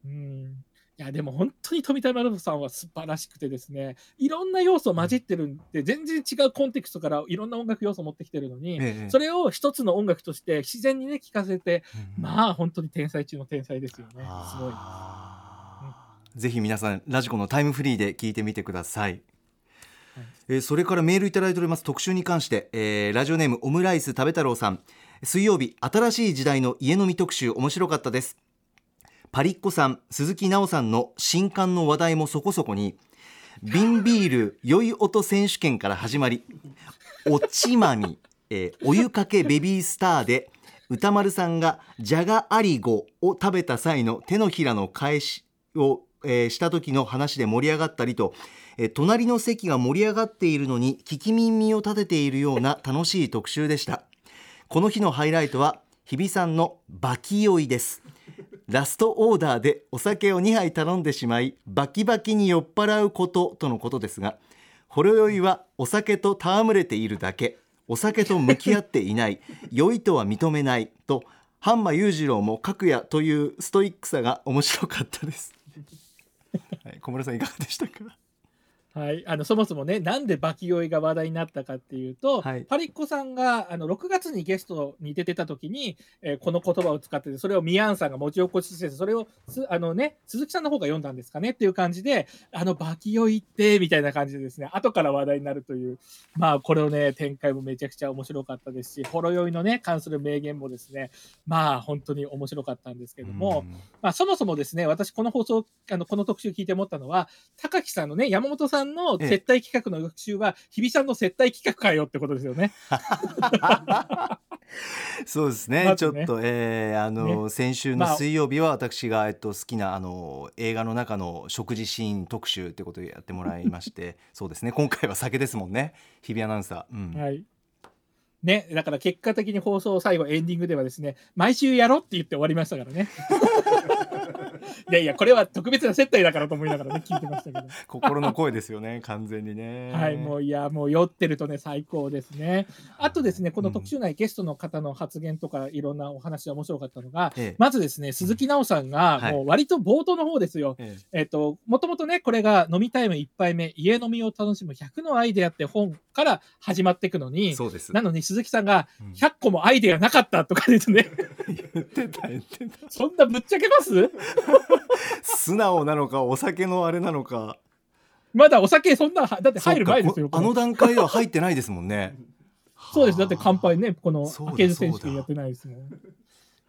うんいやでも本当に富田丸さんは素晴らしくてですねいろんな要素混じってるんで全然違うコンテクストからいろんな音楽要素を持ってきてるのに、ええ。それを一つの音楽として自然にね聴かせてうんまあ本当に天才中の天才ですよね。すごい。あーぜひ皆さんラジコのタイムフリーで聞いてみてください、えーそれからメールいただいております。特集に関して、えーラジオネームオムライス食べ太郎さん。水曜日新しい時代の家飲み特集面白かったですパリッコさん鈴木奈緒さんの新刊の話題もそこそこに瓶ビール酔い音選手権から始まりおちまみ、えーお湯かけベビースターで歌丸さんがじゃがアリゴを食べた際の手のひらの返しを、えーした時の話で盛り上がったりと、えー隣の席が盛り上がっているのに聞き耳を立てているような楽しい特集でした。この日のハイライトは日比さんのバキ酔いです。ラストオーダーでお酒を2杯頼んでしまいバキバキに酔っ払うこととのことですがほろ酔いはお酒と戯れているだけお酒と向き合っていない酔いとは認めないと半馬裕次郎も角也というストイックさが面白かったです、はい、小室さんいかがでしたか？はい、あのそもそもね、なんでバキ酔いが話題になったかっていうと、はい。パリッコさんがあの6月にゲストに出てた時に、えーこの言葉を使ってて、それをミアンさんが持ち起こししてて、それをすあの、ね、鈴木さんの方が読んだんですかねっていう感じで、あのバキ酔いってみたいな感じでですね、後から話題になるという、まあこれをね、展開もめちゃくちゃ面白かったですし、ほろ酔いのね、関する名言もですね、まあ本当に面白かったんですけども、まあ、そもそもですね、私、この放送、あのこの特集聞いて思ったのは、高木さんのね、山本さんの接待企画の特集は、日比さんの接待企画かよってことですよね。そうですね。ね。ちょっと、えーあの先週のまあ。水曜日は私が、えっと、好きなあの映画の中の食事シーン特集ってことでやってもらいまして そうですね。今回は酒ですもんね。日比アナウンサー、うん。はい。ね、だから結果的に放送最後エンディングではですね、毎週やろうって言って終わりましたからね。いやいや、これは特別な接待だからと思いながらね、聞いてましたけど。心の声ですよね完全にね。はい、もういや、もう酔ってるとね、最高ですね。あとですね、この特集内、ゲストの方の発言とか、いろんなお話が面白かったのが、ええ。まずですね、鈴木奈緒さんが、はい。もう割と冒頭の方ですよ。ええ。えっ、と、もともとね、これが飲みタイム1杯目、家飲みを楽しむ100のアイデアって本から始まっていくのに、そうです。なのに鈴木さんがうん。100個もアイデアなかったとかですね、言ってた言ってた。そんなぶっちゃけます？素直なのかお酒のあれなのかまだお酒そんな、だって入る前ですよ。あの段階では入ってないですもんねそうです。だって乾杯ね、このそうだ開けず選手権やってないですもん。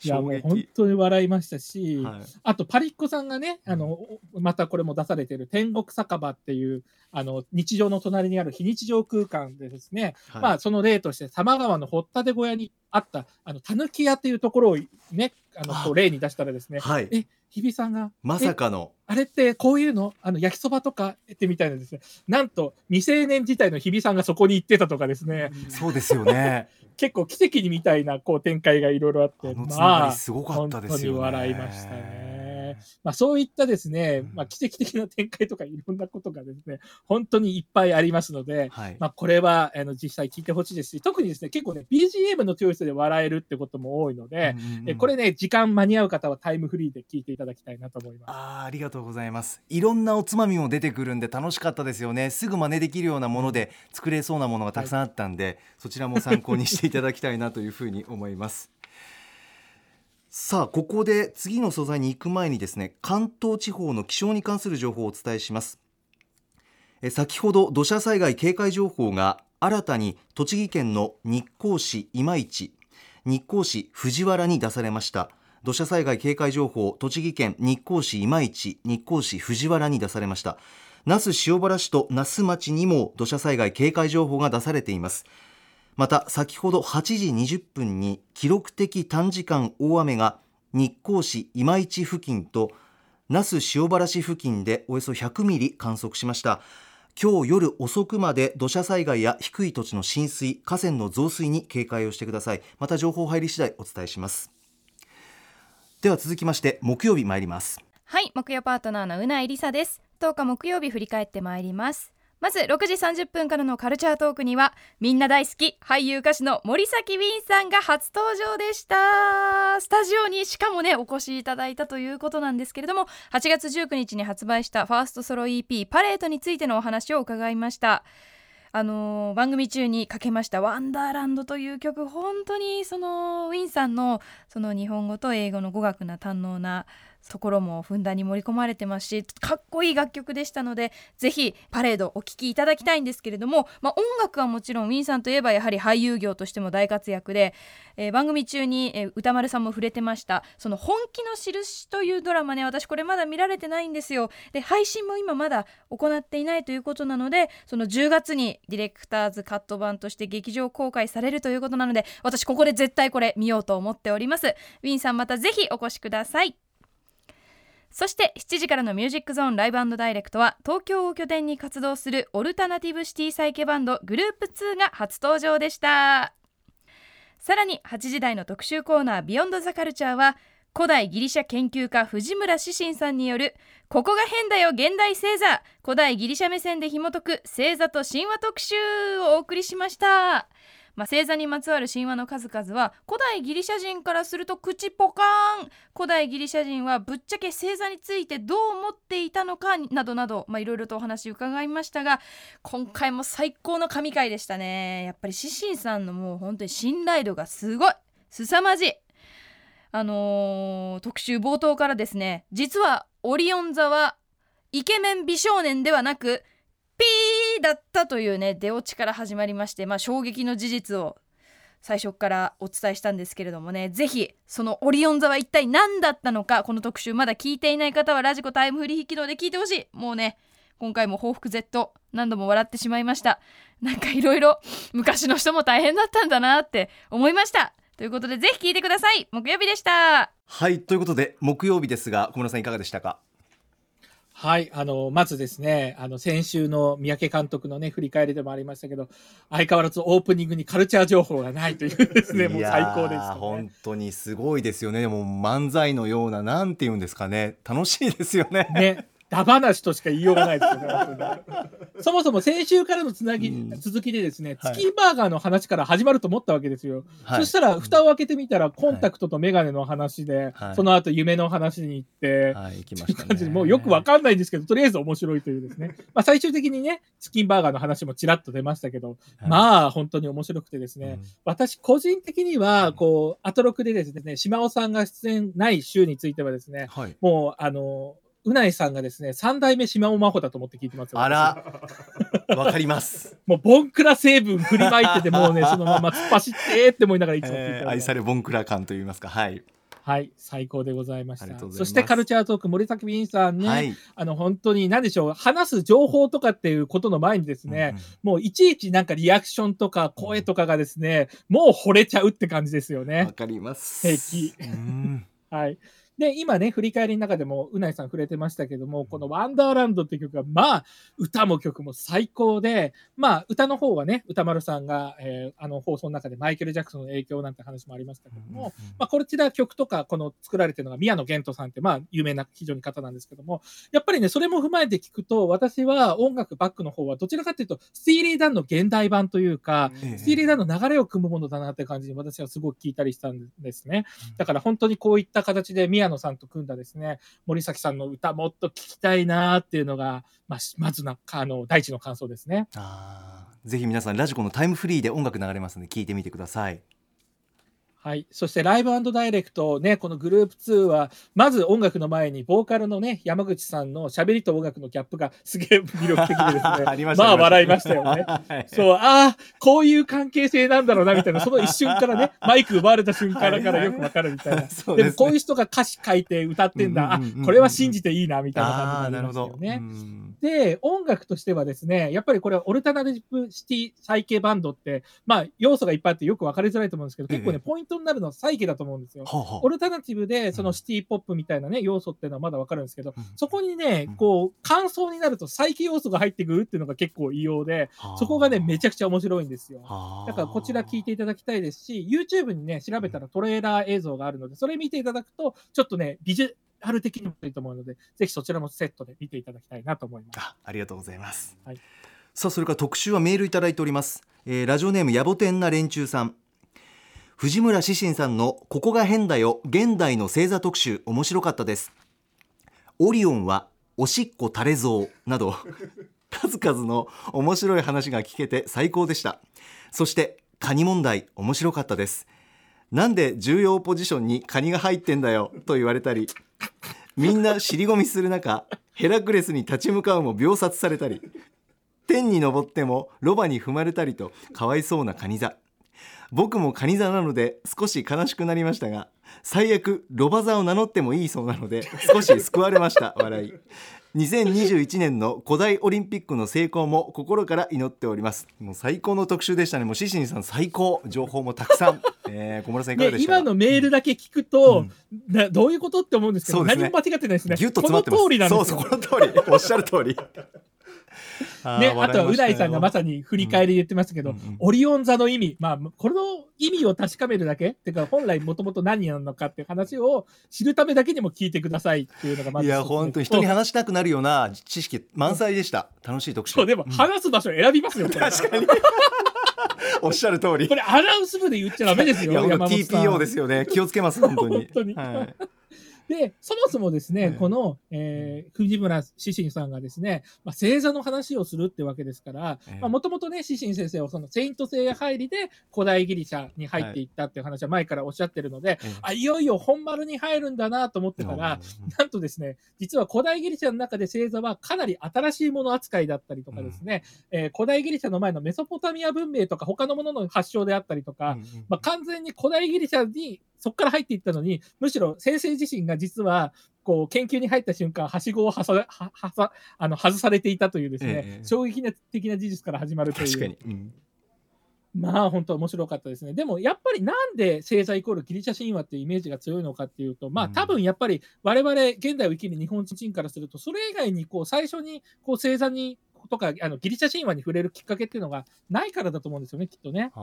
いや、衝もう本撃当に笑いましたし、はい。あとパリッコさんがね、あの、またこれも出されてる天国酒場っていう、あの、日常の隣にある非日常空間でですね、はい。まあ、その例として、様川の掘ったて小屋にあった、あの、たぬき屋っていうところをね、あの、こう例に出したらですね、はい。え、日比さんが、まさかの。あれってこういうの？あの焼きそばとかってみたいなですね。なんと未成年自体の日比さんがそこに行ってたとかですね。そうですよね結構奇跡にみたいなこう展開がいろいろあって、あのつなまあがりすごかったですよね本当に笑いましたね。まあそういったですね、まあ奇跡的な展開とかいろんなことがですね、本当にいっぱいありますので、はい。まあこれはあの実際聞いてほしいですし、特にですね、結構ね、BGM のチョイスで笑えるってことも多いので、うんうんこれね、時間間に合う方はタイムフリーで聞いていただきたいなと思います。あーありがとうございます。いろんなおつまみも出てくるんで楽しかったですよね。すぐ真似できるようなもので作れそうなものがたくさんあったんで、そちらも参考にしていただきたいなというふうに思いますさあここで次の素材に行く前にですね関東地方の気象に関する情報をお伝えします。先ほど土砂災害警戒情報が新たに栃木県の日光市今市日光市藤原に出されました。土砂災害警戒情報栃木県日光市今市日光市藤原に出されました。那須塩原市と那須町にも土砂災害警戒情報が出されています。また先ほど8時20分に記録的短時間大雨が日光市今市付近と那須塩原市付近でおよそ100ミリ観測しました。今日夜遅くまで土砂災害や低い土地の浸水河川の増水に警戒をしてください。また情報入り次第お伝えします。では続きまして木曜日参ります。はい木曜パートナーのうないりさです。10日木曜日振り返ってまいります。まず6時30分からのカルチャートークにはみんな大好き俳優歌手の森崎ウィンさんが初登場でした。スタジオにしかもねお越しいただいたということなんですけれども8月19日に発売したファーストソロ EP パレードについてのお話を伺いました。あのー番組中にかけました「ワンダーランド」という曲本当にそのウィンさんのその日本語と英語の語学な堪能なところもふんだんに盛り込まれてますしかっこいい楽曲でしたのでぜひパレードお聴きいただきたいんですけれども、まあ、音楽はもちろんウィンさんといえばやはり俳優業としても大活躍で、えー番組中に、えー歌丸さんも触れてました。その「本気の印」というドラマね私これまだ見られてないんですよ。で配信も今まだ行っていないということなのでその10月にディレクターズカット版として劇場公開されるということなので私ここで絶対これ見ようと思っております。ウィンさんまたぜひお越しください。そして7時からのミュージックゾーンライブダイレクトは東京を拠点に活動するオルタナティブシティサイケバンドグループ2が初登場でした。さらに8時台の特集コーナービヨンドザカルチャーは古代ギリシャ研究家藤村志信さんによるここが変だよ現代星座古代ギリシャ目線で紐解く星座と神話特集をお送りしました。まあ、星座にまつわる神話の数々は古代ギリシャ人からすると口ポカーン。古代ギリシャ人はぶっちゃけ星座についてどう思っていたのかなどなどいろいろとお話伺いましたが今回も最高の神回でしたね。やっぱりシシンさんのもう本当に信頼度がすごい。凄まじい。あのー特集冒頭からですね実はオリオン座はイケメン美少年ではなくピーだったというね出落ちから始まりまして、まあ、衝撃の事実を最初からお伝えしたんですけれどもねぜひそのオリオン座は一体何だったのかこの特集まだ聞いていない方はラジコタイムフリー機能で聞いてほしい。もうね今回も報復 Z 何度も笑ってしまいました。なんかいろいろ昔の人も大変だったんだなって思いました。ということでぜひ聞いてください。木曜日でした。はいということで木曜日ですが小室さんいかがでしたか？はい、あの、まずですね、あの、先週の三宅監督のね、振り返りでもありましたけど、相変わらずオープニングにカルチャー情報がないというですね、もう最高でした、ね。本当にすごいですよね。もう漫才のようななんて言うんですかね。楽しいですよね。ね、ダ話としか言いようがないですよね。そもそも先週からのつなぎ、うん。続きでですね、はい。チキンバーガーの話から始まると思ったわけですよ。はい。そしたら、蓋を開けてみたら、コンタクトとメガネの話で、はい。その後夢の話に行って、はい行きまというしたね感じでもうよくわかんないんですけど、とりあえず面白いというですね。まあ最終的にね、チキンバーガーの話もちらっと出ましたけど、はい。まあ本当に面白くてですね、うん。私個人的には、こう、アトロクでですね、島尾さんが出演ない週についてはですね、はい。もう、あの、うないさんがですね、三代目島尾真帆だと思って聞いてますよ。あら。わかります、もう、ボンクラ成分振りまいてて、もうね、そのまま突っ走ってって思いながらいつも聞いてます、えー愛されボンクラ感といいますか。はい、はい、最高でございました。そしてカルチャートーク、森崎ウィンさんね、はい。あの、本当に何でしょう、話す情報とかっていうことの前にですね、もういちいちなんかリアクションとか声とかがですね、もう惚れちゃうって感じですようんうんわね。かります。平気。うん。はい。で、今ね、振り返りの中でも、うないさん触れてましたけども、このワンダーランドっていう曲が、まあ、歌も曲も最高で、まあ、歌の方はね、歌丸さんが、えーあの放送の中でマイケル・ジャクソンの影響なんて話もありましたけども、まあ、こちら曲とか、この作られてるのが宮野源人さんって、まあ、有名な非常に方なんですけども、やっぱりね、それも踏まえて聞くと、私は音楽バックの方は、どちらかというと、スティーリー・ダンの現代版というか、ええ。スティーリー・ダンの流れを組むものだなって感じに私はすごく聞いたりしたんですね。だから本当にこういった形で宮野さんと組んだですね、森崎さんの歌もっと聞きたいなっていうのが、まあ、まずな、あの、第一の感想ですね。あぜひ皆さんラジコのタイムフリーで音楽流れますので聞いてみてくださいはい。そしてライブダイレクトね、このグループ2は、まず音楽の前に、ボーカルのね、山口さんの喋りと音楽のギャップがすげえ魅力的でですね、ありままあ笑いましたよね。はいそう、ああ、こういう関係性なんだろうな、みたいな、その一瞬からね、マイク奪われた瞬間からよくわかるみたいな。そうですねでもこういう人が歌詞書いて歌ってんだ、うんうんうんうんあ、これは信じていいな、みたいな感じにななるほどりましたよね。うんで、音楽としてはですね、やっぱりこれはオルタナティブシティサイケバンドって、まあ要素がいっぱいあってよく分かりづらいと思うんですけど、結構ね、ええポイントになるのはサイケだと思うんですよ。オルタナティブで、そのシティポップみたいなね、要素っていうのはまだわかるんですけど、うん。そこにねうん、こう、感想になると再起要素が入ってくるっていうのが結構異様で、そこがね、めちゃくちゃ面白いんですよ。はあ。だからこちら聞いていただきたいですし、YouTube にね、調べたらトレーラー映像があるので、それ見ていただくと、ちょっとね、ビジュアル的にもいいと思うので、ぜひそちらもセットで見ていただきたいなと思います。あありがとうございます、はい。さあそれから特集はメールいただいております、えーラジオネームやぼてんな連中さん藤村志信さんのここが変だよ現代の星座特集面白かったです。オリオンはおしっこ垂れ像など 数々の面白い話が聞けて最高でした。そしてカニ問題面白かったです。なんで重要ポジションにカニが入ってんだよと言われたりみんな尻込みする中ヘラクレスに立ち向かうも秒殺されたり天に昇ってもロバに踏まれたりとかわいそうなカニ座。僕もカニ座なので少し悲しくなりましたが最悪ロバ座を名乗ってもいいそうなので少し救われました 笑い。2021年の古代オリンピックの成功も心から祈っております。もう最高の特集でしたね。もうシシンさん最高情報もたくさん、えー、小室さんいかがででしたか？今のメールだけ聞くと、うん。などういうことって思うんですけど、ね。何も間違ってないですね。ギュッと詰まってます。この通りなんですよ。そうそうこの通り。おっしゃる通りね、あとはうないさんがまささに振り返りで言ってましたけど、うんうんうん。オリオン座の意味、まあ、この意味を確かめるだけっていうか、本来もともと何なのかっていう話を知るためだけにも聞いてくださいっていうのがまいやず一つ目本当に人に話したくなるような知識満載でした。楽しい特集。そう、でもん話す場所選びますよ、これ。確かに。おっしゃる通りこれアナウンス部で言っちゃダメですよ、いや僕山本さん。TPO ですよね。気をつけます本当に。本当に。はいで、そもそもですね、ええ。この、えー藤村志信さんがですね、まあ、星座の話をするってわけですからええ、もともとね、志信先生はそのセイント星入りで古代ギリシャに入っていったっていう話は前からおっしゃってるので、ええ。あ、いよいよ本丸に入るんだなと思ってたら、なんとですね、実は古代ギリシャの中で星座はかなり新しいもの扱いだったりとかですね、えー古代ギリシャの前のメソポタミア文明とか他のものの発祥であったりとか、うんうん。まあ、完全に古代ギリシャにそこから入っていったのに、むしろ先生自身が実は、こう、研究に入った瞬間、はしごをはさ、は、はさ、あの、外されていたというですね、ええ衝撃的な事実から始まるという。確かに、うんまあ本当面白かったですね。でもやっぱりなんで星座イコールギリシャ神話っていうイメージが強いのかっていうと、まあ多分やっぱり我々現代を生きる日本人からすると、それ以外にこう最初にこう星座にとかあのギリシャ神話に触れるきっかけっていうのがないからだと思うんですよね、きっとね。う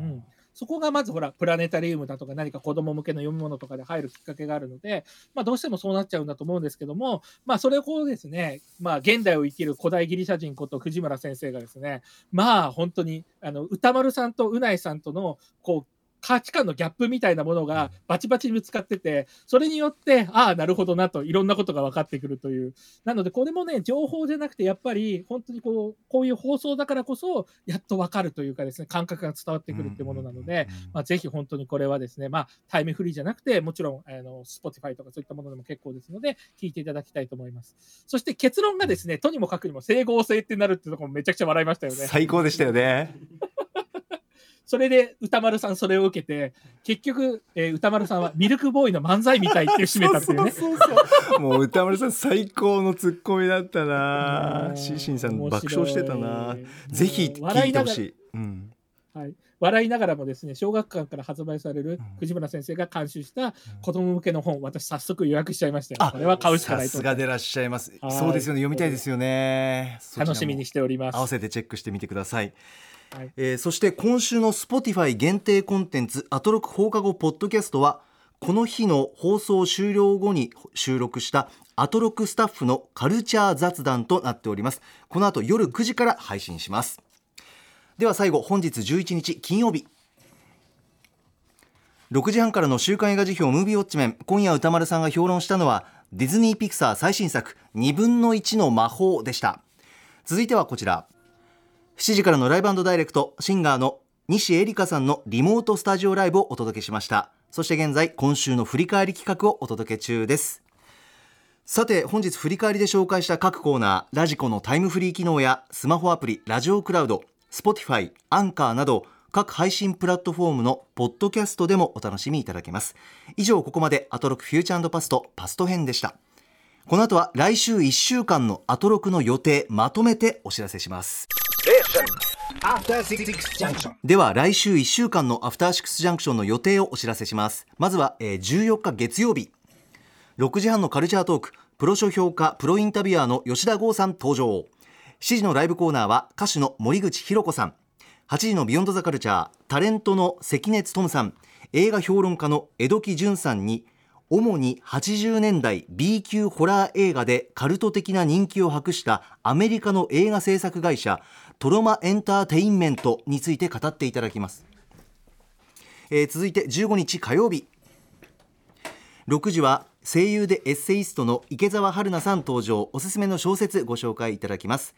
ん、そこがまずほら、プラネタリウムだとか何か子供向けの読み物とかで入るきっかけがあるので、まあどうしてもそうなっちゃうんだと思うんですけども、まあそれをこうですね、まあ現代を生きる古代ギリシャ人こと藤村先生がですね、まあ本当に、あの、歌丸さんとうないさんとの、こう、価値観のギャップみたいなものがバチバチにぶつかってて、それによって、ああ、なるほどなと、いろんなことが分かってくるという。なので、これもね、情報じゃなくて、やっぱり、本当にこう、こういう放送だからこそ、やっと分かるというかですね、感覚が伝わってくるってものなので、まあ、ぜひ本当にこれはですね、まあ、タイムフリーじゃなくて、もちろん、あの、Spotify とかそういったものでも結構ですので、聞いていただきたいと思います。そして結論がですね、とにもかくにも整合性ってなるってところもめちゃくちゃ笑いましたよね。最高でしたよね。それで歌丸さんそれを受けて、結局、えー歌丸さんはミルクボーイの漫才みたいって締めたっていうね。そうそうそうもう歌丸さん最高のツッコミだったな。シーシンさん爆笑してたな。ぜひ聞笑いながらい。てほしい、うん、はい、笑いながらもですね小学館から発売される藤村先生が監修した子供向けの本、私早速予約しちゃいましたよ。あこれは買うしかさないと。すがでらっしゃいます。はい。そうですよね。読みたいですよね。楽しみにしております。合わせてチェックしてみてください、はい。えーそして今週の Spotify 限定コンテンツアトロク放課後ポッドキャストはこの日の放送終了後に収録したアトロクスタッフのカルチャー雑談となっております。この後夜9時から配信します。では最後本日11日金曜日。6時半からの週刊映画辞表ムービーウォッチメン今夜歌丸さんが評論したのはディズニーピクサー最新作2分の1の魔法でした。続いてはこちら。7時からのライブダイレクトシンガーの西エリカさんのリモートスタジオライブをお届けしました。そして現在今週の振り返り企画をお届け中です。さて本日振り返りで紹介した各コーナーラジコのタイムフリー機能やスマホアプリラジオクラウド Spotify アンカーなど各配信プラットフォームのポッドキャストでもお楽しみいただけます。以上ここまでアトロクフューチャーパストパスト編でした。この後は来週1週間のアトロクの予定まとめてお知らせします。では来週1週間のアフターシックスジャンクションの予定をお知らせします。まずは、えー14日月曜日。6時半のカルチャートーク。プロ書評家プロインタビュアーの吉田豪さん登場。7時のライブコーナーは歌手の森口博子さん。8時のビヨンドザカルチャータレントの関根勤さん。映画評論家の江戸木純さんに主に80年代 B 級ホラー映画でカルト的な人気を博したアメリカの映画制作会社トロマエンターテインメントについて語っていただきます、えー続いて15日火曜日。6時は声優でエッセイストの池澤春菜さん登場。おすすめの小説ご紹介いただきます。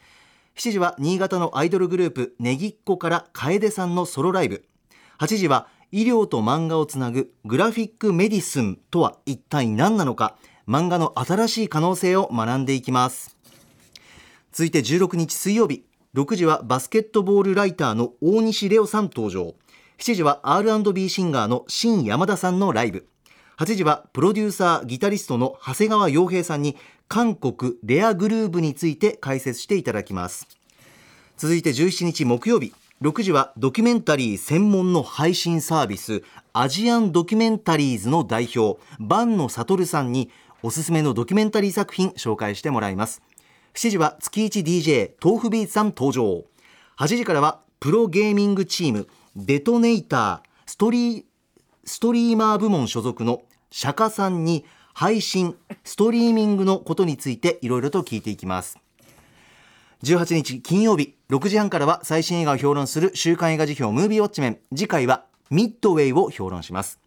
7時は新潟のアイドルグループねぎっこから楓さんのソロライブ。8時は医療と漫画をつなぐグラフィックメディスンとは一体何なのか。漫画の新しい可能性を学んでいきます。続いて16日水曜日。6時はバスケットボールライターの大西レオさん登場。7時は R&B シンガーの新山田さんのライブ。8時はプロデューサーギタリストの長谷川洋平さんに韓国レアグルーブについて解説していただきます。続いて17日木曜日。6時はドキュメンタリー専門の配信サービスアジアンドキュメンタリーズの代表坂野悟さんにおすすめのドキュメンタリー作品紹介してもらいます。7時は月 1DJ 豆腐ビーツさん登場。8時からはプロゲーミングチームデトネイターストリーストリーマー部門所属の釈迦さんに配信ストリーミングのことについていろいろと聞いていきます。18日金曜日6時半からは最新映画を評論する週刊映画辞表ムービーウォッチメン。次回はミッドウェイを評論します。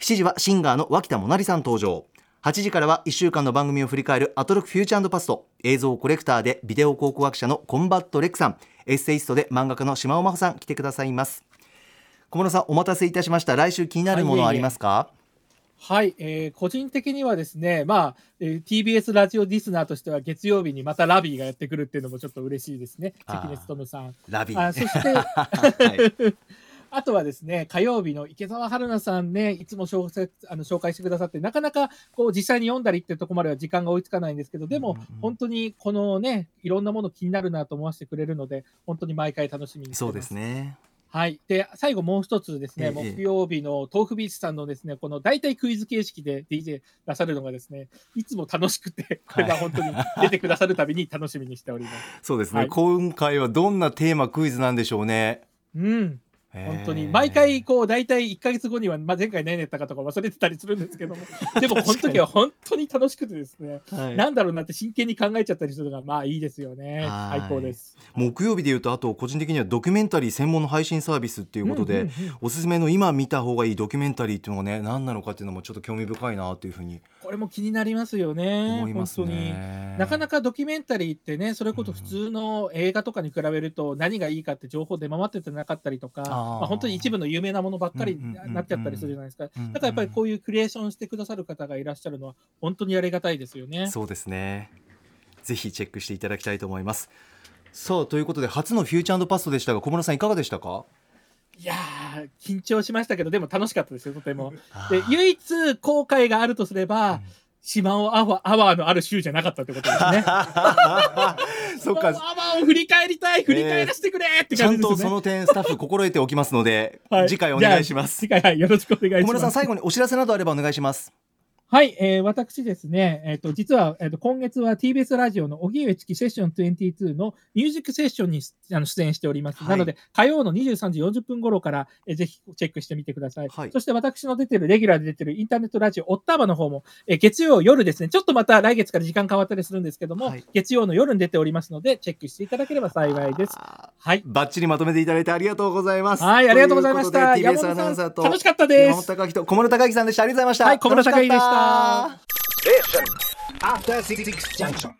7時はシンガーの脇田もなりさん登場。8時からは1週間の番組を振り返るアトロクフューチャーアンドパスト。映像コレクターでビデオ考古学者のコンバット RECさんエッセイストで漫画家の島尾真帆さん来てくださいます。小室さんお待たせいたしました。来週気になるものありますか、はい、えー個人的にはですね、まあ、えー TBS ラジオリスナーとしては月曜日にまたラビーがやってくるっていうのもちょっと嬉しいですね。関根勤さん。ラビー。あそして、はいあとはですね、火曜日の池澤春菜さんね、いつも小説あの紹介してくださって、なかなかこう実際に読んだりっていうところまでは時間が追いつかないんですけど、でも本当にこのね、いろんなもの気になるなと思わせてくれるので、本当に毎回楽しみにしてます。そうですねはい。で、最後もう一つですね、ええ木曜日の豆腐ビーチさんのですね、この大体クイズ形式で DJ 出されるのがですね、いつも楽しくて、これが本当に出てくださるたびに楽しみにしております。そうですね、はい今回はどんなテーマクイズなんでしょうねうん。本当に、毎回、こう、大体1ヶ月後には、まあ、前回何やったかとか忘れてたりするんですけども、でも、この時は本当に楽しくてですね、はい。なんだろうなって真剣に考えちゃったりするのが、まあいいですよね。はい。最高です。木曜日でいうとあと個人的にはドキュメンタリー専門の配信サービスっていうことで、うんうんうんおすすめの今見た方がいいドキュメンタリーっていうのがね何なのかっていうのもちょっと興味深いなっていうふうにこれも気になりますよね。思います本当に。ねなかなかドキュメンタリーってね、それこそ普通の映画とかに比べると何がいいかって情報出回っててなかったりとか、まあ、本当に一部の有名なものばっかりにうんうんうんうん。なっちゃったりするじゃないですか。うんうんだからやっぱりこういうクリエーションしてくださる方がいらっしゃるのは本当にありがたいですよね。そうですね。ぜひチェックしていただきたいと思います。さあということで初のフューチャーパストでしたが小室さんいかがでしたか？いやー、緊張しましたけど、でも楽しかったですよ、とても。で唯一後悔があるとすれば、島尾アワーアワーのある週じゃなかったってことですね。そっかアワーを振り返りたい、振り返らせてくれってちゃん感じですよね。とその点スタッフ心得ておきますので、はい次回お願いします次回、はい、よろしくお願いします。小室さん最後にお知らせなどあればお願いしますはい、えー私ですね、えっ、と、実は、えっ、と、今月は TBS ラジオの荻上チキセッション22のミュージックセッションにあの出演しております。はいなので、火曜の23時40分頃から、えーぜひチェックしてみてください。はいそして私の出てる、レギュラーで出てるインターネットラジオ、オッターバの方も、えー月曜夜ですね、ちょっとまた来月から時間変わったりするんですけども、はい月曜の夜に出ておりますので、チェックしていただければ幸いです。はい。バッチリまとめていただいてありがとうございますはい、ありがとうございました。TBS アナウンサーと楽しかったです。山本貴人小室孝之さんでしたありがとうございましたはい小室孝之でした楽しかった Station. After Six Junction.